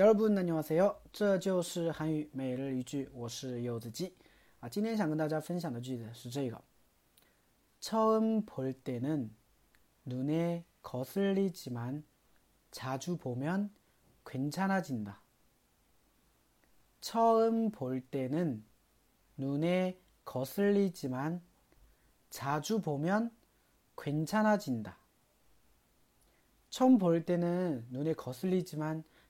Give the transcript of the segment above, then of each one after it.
여러분 안녕하세요. 这就是韩语每日一句我是柚子鸡啊今天想跟大家分享的句子是这个 처음 볼 때는 눈에 거슬리지만 자주 보면 괜찮아진다. 처음 볼 때는 눈에 거슬리지만 자주 보면 괜찮아진다. 처음 볼 때는 눈에 거슬리지만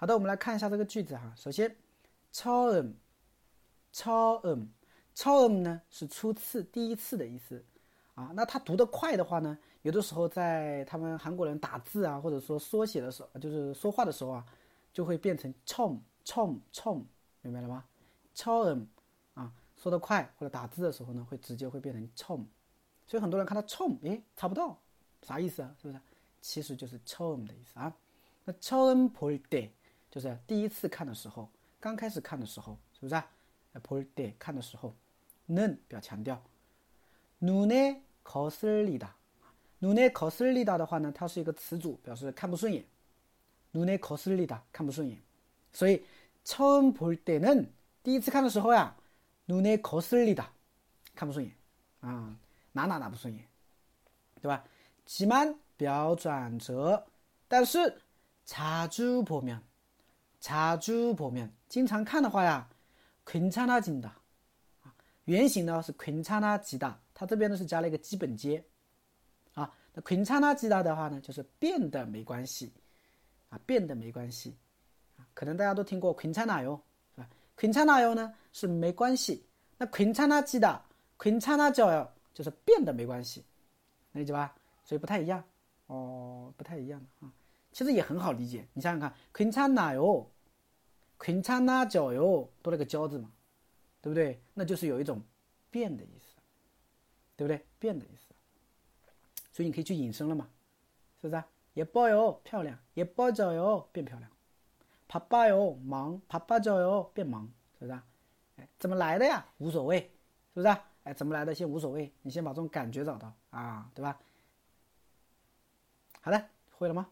好的，我们来看一下这个句子哈。首先，처 음， 처 음， 처음呢是初次、第一次的意思啊。那它读得快的话呢，有的时候在他们韩国人打字啊，或者说缩写的时候，就是说话的时候啊，就会变成冲、冲、冲，明白了吗？처음啊，说得快或者打字的时候呢，会直接会变成冲。所以很多人看到冲，诶，查不到，啥意思啊？是不是？其实就是처음的意思啊。那처음볼 때。 就是第一次看的时候，刚开始看的时候，是不是啊？ 볼 때， 看的时候，는表强调。 눈에 거슬리다. 눈에 거슬리다 的话呢，它是一个词组，表示看不顺眼。 눈에 거슬리다 看不顺眼。所以 처음 볼 때는 第一次看的时候呀 눈에 거슬리다 看不顺眼啊 나나나 不顺眼对吧 지만 表转折但是 자주 보면 자주 보면 经常看的话呀 괜찮아진다 原型呢是 괜찮아지다 它这边呢是加了一个基本接啊那 괜찮아지다 的话呢就是变得没关系啊变得没关系可能大家都听过 괜찮아요 是吧 괜찮아요 呢是没关系那 괜찮아지다 괜찮아져요 就是变得没关系能理解吧所以不太一样哦不太一样啊 其实也很好理解你想想看 괜찮아요 괜찮아져요 多了个交字嘛对不对那就是有一种变的意思，对不对？变的意思，所以你可以去引申了嘛，是不是？也包哟，漂亮；也包着哟，变漂亮。爬巴哟，忙；爬巴着哟，变忙，是不是？哎，怎么来的呀？无所谓，是不是？哎，怎么来的先无所谓，你先把这种感觉找到啊，对吧？好的，会了吗？